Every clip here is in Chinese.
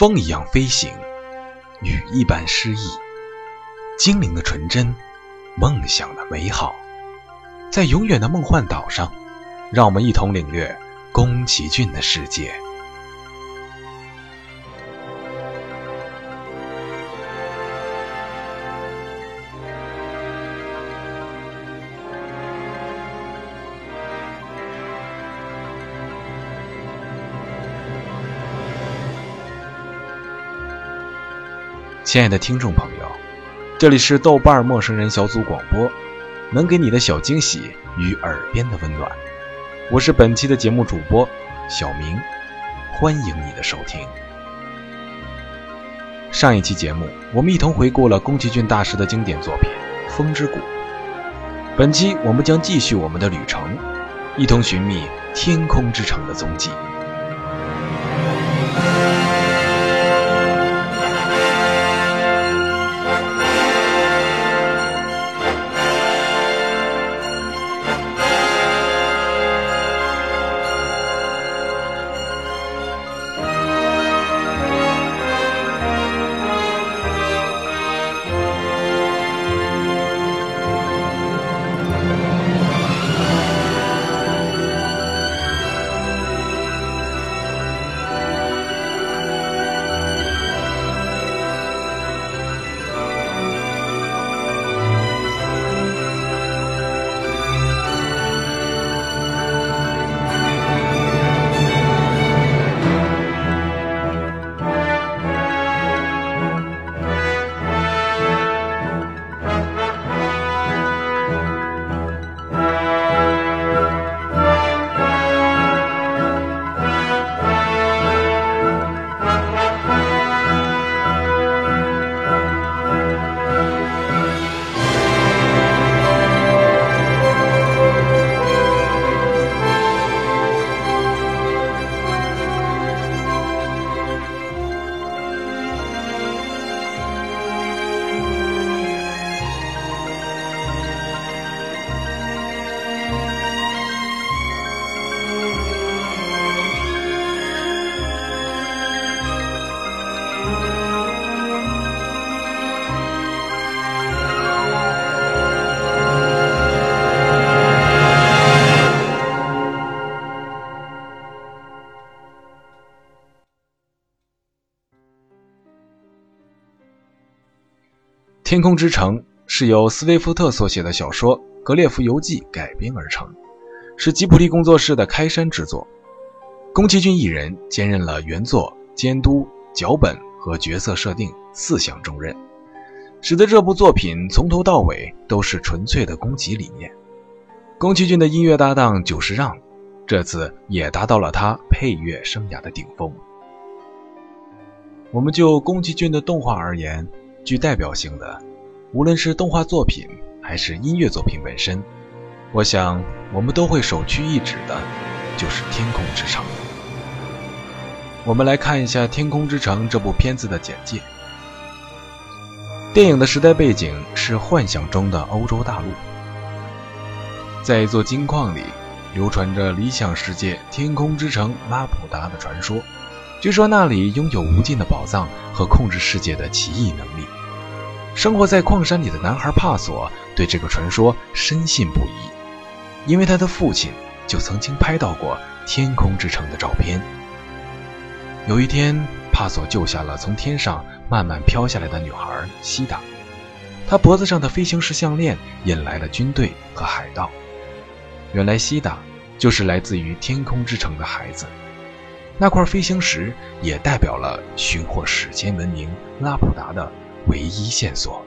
风一样飞行，雨一般诗意，精灵的纯真，梦想的美好，在永远的梦幻岛上，让我们一同领略宫崎骏的世界。亲爱的听众朋友，这里是豆瓣陌生人小组广播，能给你的小惊喜与耳边的温暖。我是本期的节目主播小明，欢迎你的收听。上一期节目，我们一同回顾了宫崎骏大师的经典作品《风之谷》。本期我们将继续我们的旅程，一同寻觅天空之城的踪迹。《天空之城》是由斯威夫特所写的小说《格列佛游记》改编而成，是吉卜力工作室的开山之作。宫崎骏一人兼任了原作、监督、脚本和角色设定四项重任，使得这部作品从头到尾都是纯粹的宫崎理念。宫崎骏的音乐搭档久石让，这次也达到了他配乐生涯的顶峰。我们就宫崎骏的动画而言。具代表性的，无论是动画作品还是音乐作品本身，我想我们都会首屈一指的，就是《天空之城》。我们来看一下《天空之城》这部片子的简介。电影的时代背景是幻想中的欧洲大陆，在一座金矿里，流传着理想世界天空之城拉普达的传说。据说那里拥有无尽的宝藏和控制世界的奇异能力。生活在矿山里的男孩帕索对这个传说深信不疑，因为他的父亲就曾经拍到过天空之城的照片。有一天，帕索救下了从天上慢慢飘下来的女孩西达，她脖子上的飞行石项链引来了军队和海盗。原来西达就是来自于天空之城的孩子。那块飞行石也代表了寻获史前文明拉普达的唯一线索。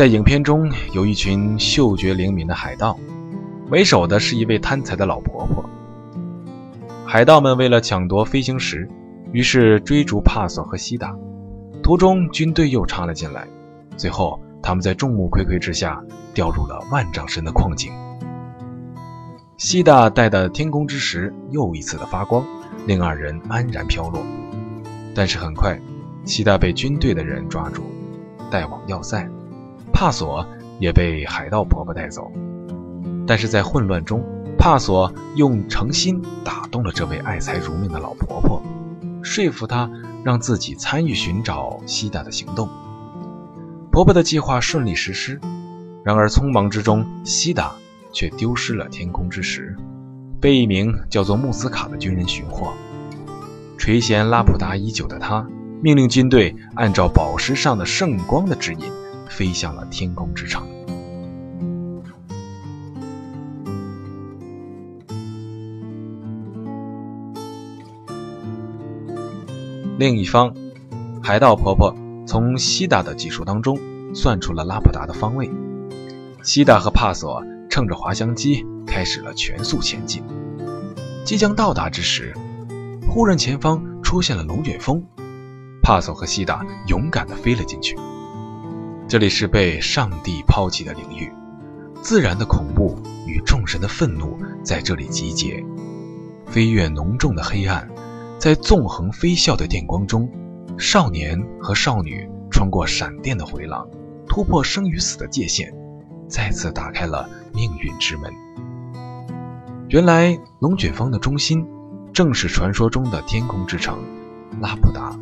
在影片中，有一群嗅觉灵敏的海盗，为首的是一位贪财的老婆婆。海盗们为了抢夺飞行石，于是追逐帕索和西达，途中军队又插了进来，最后他们在众目睽睽之下掉入了万丈深的矿井。西大带的天空之石又一次的发光，令二人安然飘落。但是很快，西大被军队的人抓住，带往要塞。帕索也被海盗婆婆带走。但是在混乱中，帕索用诚心打动了这位爱财如命的老婆婆，说服她让自己参与寻找西达的行动。婆婆的计划顺利实施，然而匆忙之中，西达。却丢失了天空之石，被一名叫做穆斯卡的军人寻获。垂涎拉普达已久的他，命令军队按照宝石上的圣光的指引，飞向了天空之城。另一方，海盗婆婆从西达的技术当中算出了拉普达的方位。西达和帕索。乘着滑翔机开始了全速前进。即将到达之时，忽然前方出现了龙卷风，帕索和西达勇敢地飞了进去。这里是被上帝抛弃的领域，自然的恐怖与众神的愤怒在这里集结。飞越浓重的黑暗，在纵横飞啸的电光中，少年和少女穿过闪电的回廊，突破生与死的界限。再次打开了命运之门。原来龙卷风的中心，正是传说中的天空之城拉普达。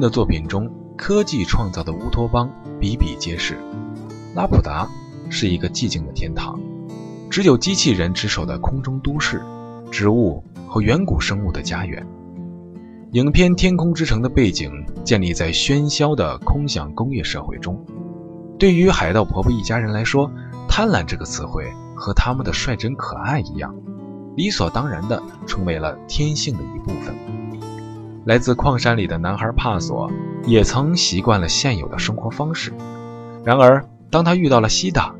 的作品中，科技创造的乌托邦比比皆是。拉普达是一个寂静的天堂，只有机器人值守的空中都市，植物和远古生物的家园。影片《天空之城》的背景建立在喧嚣的空想工业社会中。对于海盗婆婆一家人来说，“贪婪”这个词汇和他们的率真可爱一样，理所当然地成为了天性的一部分。来自矿山里的男孩帕索也曾习惯了现有的生活方式，然而当他遇到了西达，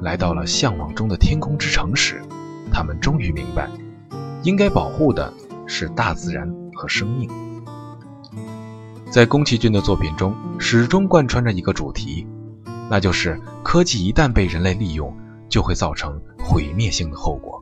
来到了向往中的天空之城时，他们终于明白，应该保护的是大自然和生命。在宫崎骏的作品中，始终贯穿着一个主题，那就是科技一旦被人类利用，就会造成毁灭性的后果。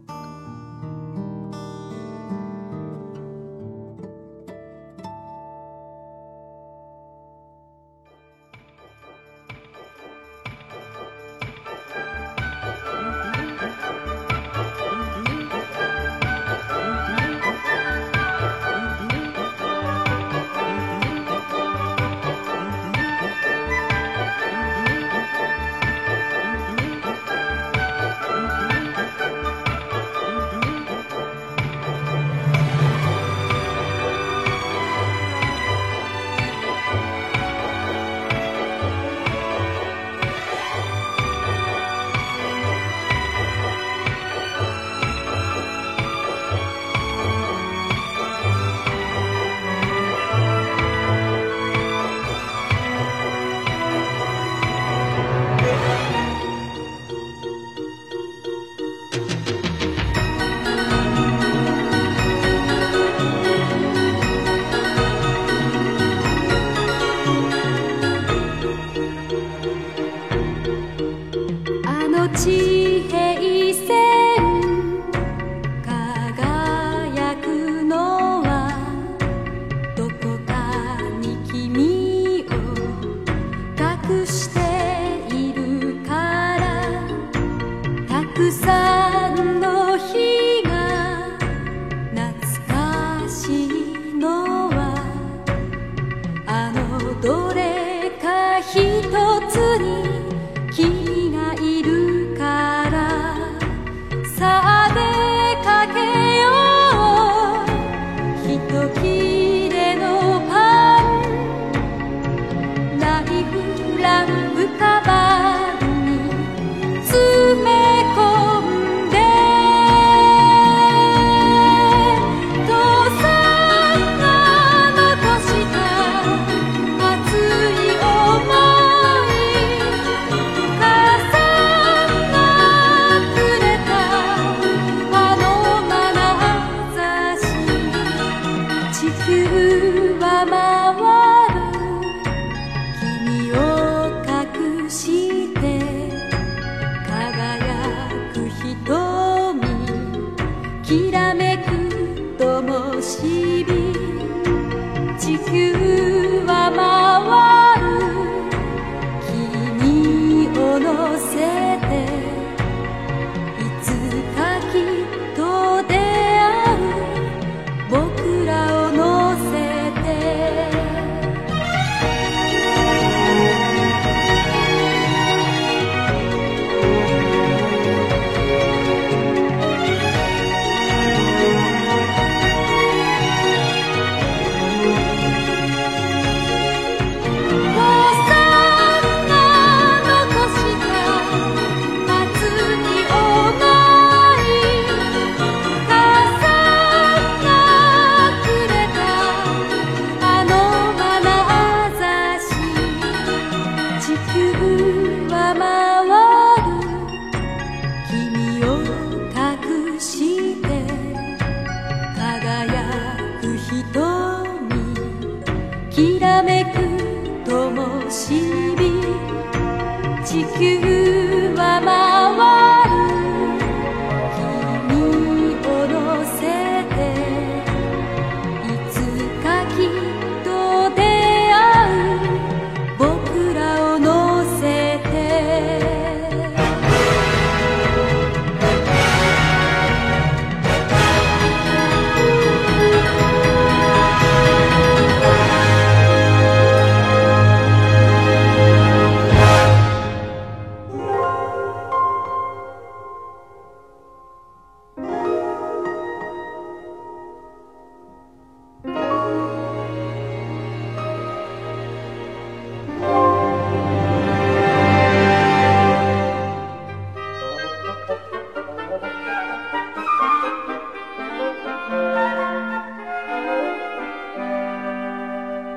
手机。Father.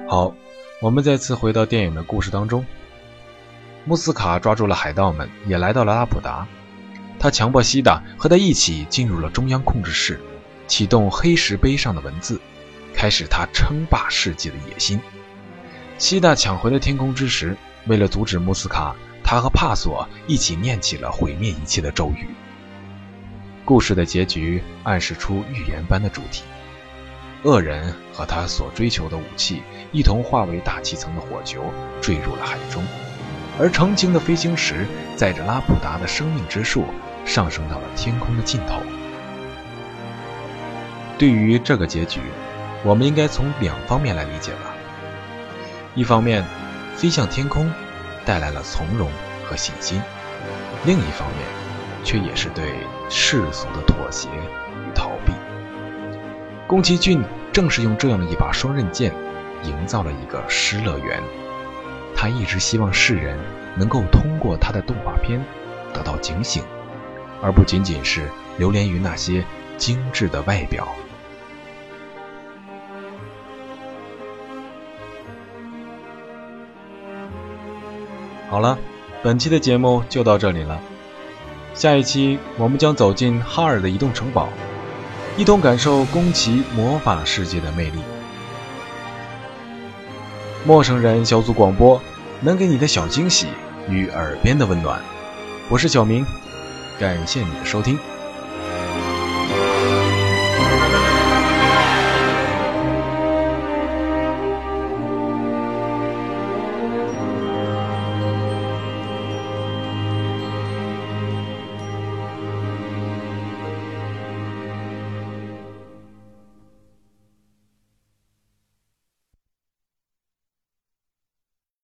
好我们再次回到电影的故事当中，穆斯卡抓住了海盗们，也来到了拉普达。他强迫西达和他一起进入了中央控制室，启动黑石碑上的文字，开始他称霸世界的野心。西达抢回了天空之石，为了阻止穆斯卡，他和帕索一起念起了毁灭一切的咒语。故事的结局暗示出预言般的主题。恶人和他所追求的武器一同化为大气层的火球，坠入了海中。而成精的飞行石载着拉普达的生命之树上升到了天空的尽头。对于这个结局，我们应该从两方面来理解吧。一方面，飞向天空带来了从容和信心；另一方面，却也是对世俗的妥协。宫崎骏正是用这样一把双刃剑，营造了一个失乐园。他一直希望世人能够通过他的动画片得到警醒，而不仅仅是流连于那些精致的外表。好了，本期的节目就到这里了。下一期我们将走进哈尔的移动城堡。一同感受宫崎魔法世界的魅力。陌生人小组广播，能给你的小惊喜与耳边的温暖。我是小明，感谢你的收听。